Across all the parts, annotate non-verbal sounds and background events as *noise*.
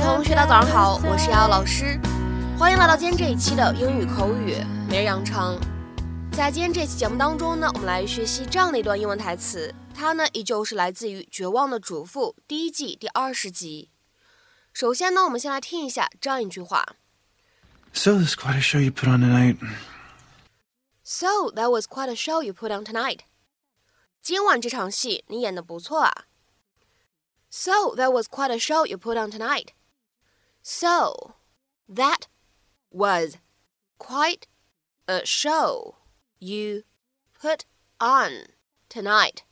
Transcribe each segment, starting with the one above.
同学，大家早上好，我是瑶瑶老师，欢迎来到今天这一期的英语口语每日养成。在今天这期节目当中呢，我们来学习这样的一段英文台词，它呢依旧是来自于《绝望的主妇》第一季第二十集。首先呢，我们先来听一下这样一句话。So there's quite a show you put on tonight. So that was quite a show you put on tonight. 今晚这场戏你演的不错啊。So that was quite a show you put on tonight. So that was quite a show you put on tonight.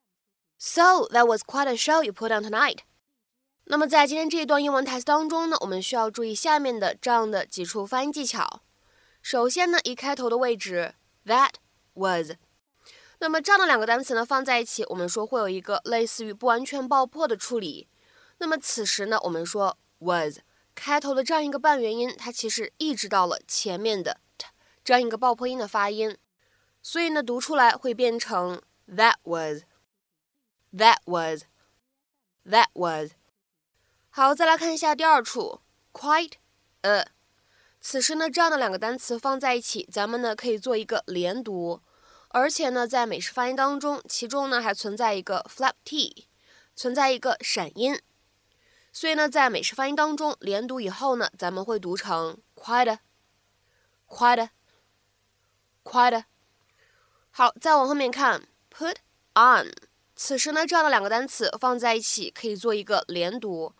So that was quite a show you put on tonight. 那么在今天这一段英文台词当中呢，我们需要注意下面的这样的几处发音技巧。首先呢，一开头的位置 that was。那么这样的两个单词呢放在一起，我们说会有一个类似于不完全爆破的处理。那么此时呢，我们说 was 开头的这样一个半元音，它其实抑制到了前面的 t 这样一个爆破音的发音，所以呢读出来会变成 that was，that was，that was。好，再来看一下第二处 quite a。此时呢，这样的两个单词放在一起，咱们呢可以做一个连读。而且呢，在美式发音当中，其中呢还存在一个 flap t，存在一个闪音，所以呢，在美式发音当中连读以后呢，咱们会读成 quite，quite，quite。好，再往后面看 put on，此时呢，这样的两个单词放在一起可以做一个连读，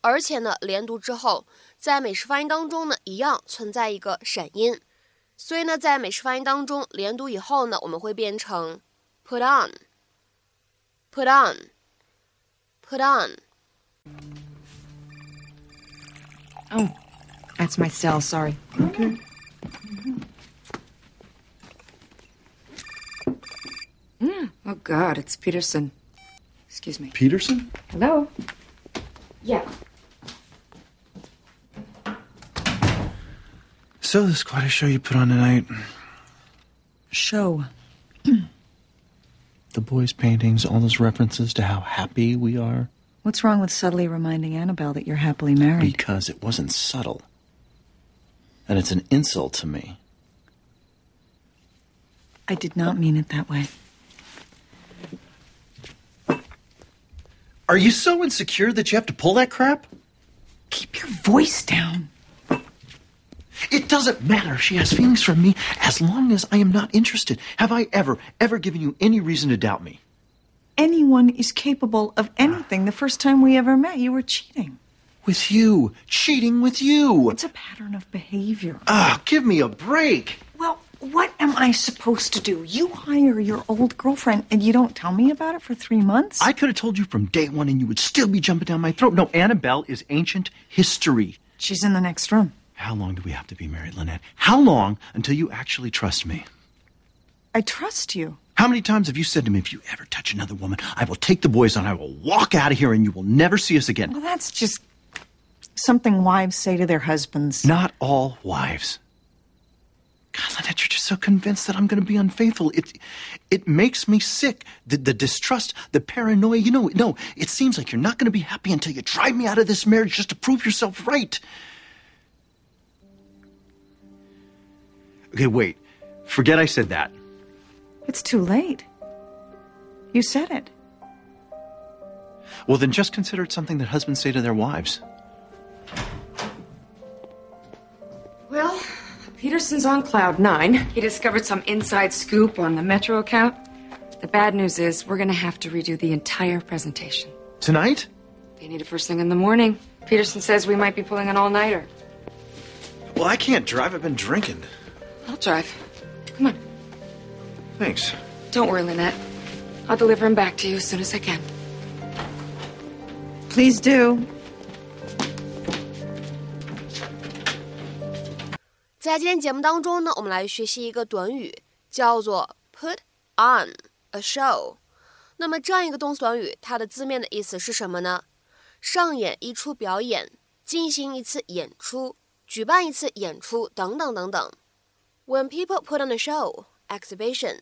而且呢，连读之后，在美式发音当中呢，一样存在一个闪音。所以呢，在美式发音当中，连读以后呢，我们会变成 put on，put on，put on。Oh, that's my cell. Sorry. Okay. Mm. Oh God, it's Peterson. Excuse me. Peterson? Hello. Yeah. So there's quite a show you put on tonight. Show. *clears throat* The boys' paintings, all those references to how happy we are. What's wrong with subtly reminding Annabelle that you're happily married? Because it wasn't subtle. And it's an insult to me. I did not mean it that way. Are you so insecure that you have to pull that crap? Keep your voice down. It doesn't matter if she has feelings for me as long as I am not interested. Have I ever, ever given you any reason to doubt me? Anyone is capable of anything. The first time we ever met, you were cheating. With you. Cheating with you. It's a pattern of behavior. Ah, give me a break. Well, what am I supposed to do? You hire your old girlfriend and you don't tell me about it for three months? I could have told you from day one and you would still be jumping down my throat. No, Annabelle is ancient history. She's in the next room. How long do we have to be married, Lynette? How long until you actually trust me? I trust you. How many times have you said to me, if you ever touch another woman, I will take the boys and I will walk out of here and you will never see us again? Well, that's just something wives say to their husbands. Not all wives. God, Lynette, you're just so convinced that I'm going to be unfaithful. It, it makes me sick. The, the distrust, the paranoia. You know, no, it seems like you're not going to be happy until you drive me out of this marriage just to prove yourself right. Okay, wait. Forget I said that. It's too late. You said it. Well, then just consider it something that husbands say to their wives. Well, Peterson's on cloud nine. He discovered some inside scoop on the Metro account. The bad news is we're going to have to redo the entire presentation. Tonight? They need it first thing in the morning. Peterson says we might be pulling an all-nighter. Well, I can't drive. I've been drinking. I'll drive. Come on. Thanks. Don't worry, Lynette. I'll deliver him back to you as soon as I can. Please do. 在今天节目当中呢，我们来学习一个短语，叫做 put on a show。那么这样一个动词短语，它的字面的意思是什么呢？上演一出表演，进行一次演出，举办一次演出等等等等。When people put on a show, exhibition,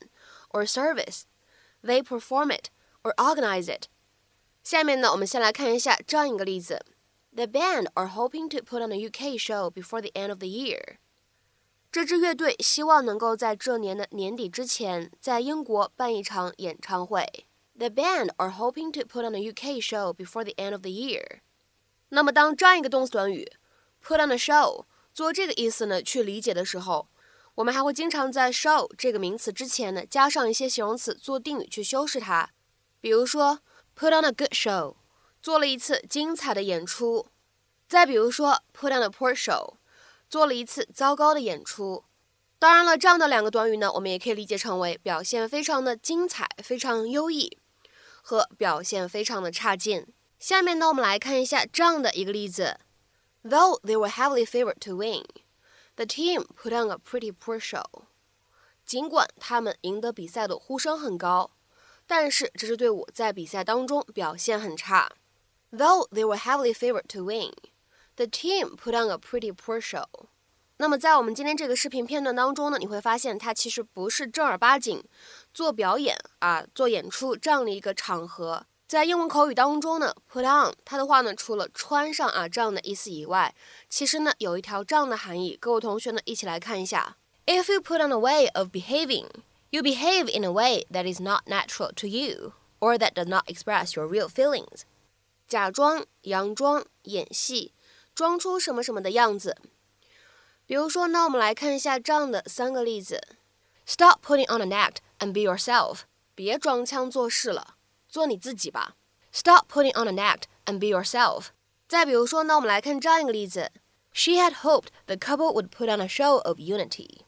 or service, they perform it or organize it. 下面呢，我们先来看一下这样一个例子。 The band are hoping to put on a UK show before the end of the year. 这支乐队希望能够在这年的年底之前，在英国办一场演唱会。The band are hoping to put on a UK show before the end of the year. 那么，当这样一个动词短语 put on a show 做这个意思呢去理解的时候， 我们还会经常在 show 这个名词之前呢加上一些形容词做定语去修饰它。比如说，put on a good show，做了一次精彩的演出。再比如说，put on a poor show。做了一次糟糕的演出。当然了，这样的两个短语呢，我们也可以理解成为表现非常的精彩、非常优异，和表现非常的差劲。下面呢，我们来看一下这样的一个例子：Though they were heavily favored to win, the team put on a pretty poor show。尽管他们赢得比赛的呼声很高，但是这支队伍在比赛当中表现很差。Though they were heavily favored to win。The team put on a pretty poor show。那么在我们今天这个视频片段当中呢，你会发现它其实不是正儿八经做表演啊、做演出这样的一个场合。在英文口语当中呢，put on 它的话呢，除了穿上啊这样的意思以外，其实呢有一条这样的含义。各位同学呢，一起来看一下：If you put on a way of behaving, you behave in a way that is not natural to you, or that does not express your real feelings。假装、佯装、演戏。装出什么什么的样子。比如说呢，我们来看一下这样的三个例子：Stop putting on an act and be yourself。别装腔作势了， 做你自己吧。Stop putting on an act and be yourself。再比如说那，我们来看这样一个例子：She had hoped the couple would put on a show of unity。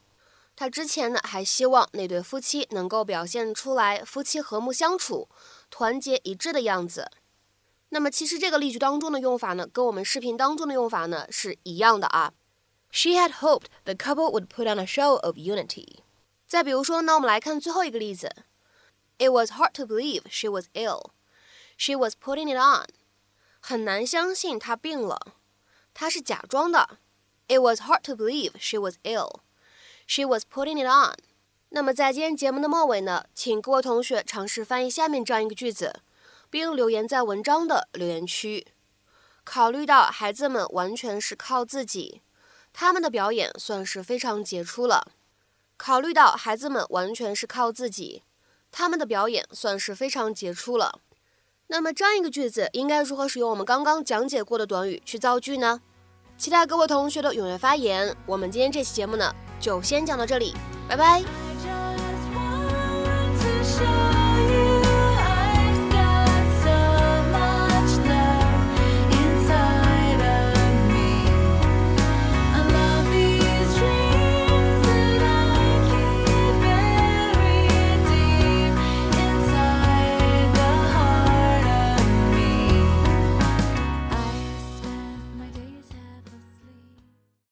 她之前呢还希望那对夫妻能够表现出来夫妻和睦相处、团结一致的样子。那么其实这个例句当中的用法呢，跟我们视频当中的用法呢是一样的啊。She had hoped the couple would put on a show of unity。再比如说那，我们来看最后一个例子。It was hard to believe she was ill. She was putting it on。很难相信她病了，她是假装的。It was hard to believe she was ill. She was putting it on。那么在今天节目的末尾呢，请各位同学尝试翻译下面这样一个句子。并留言在文章的留言区。考虑到孩子们完全是靠自己，他们的表演算是非常杰出了。考虑到孩子们完全是靠自己，他们的表演算是非常杰出了。那么这样一个句子应该如何使用我们刚刚讲解过的短语去造句呢？期待各位同学的踊跃发言。我们今天这期节目呢，就先讲到这里，拜拜。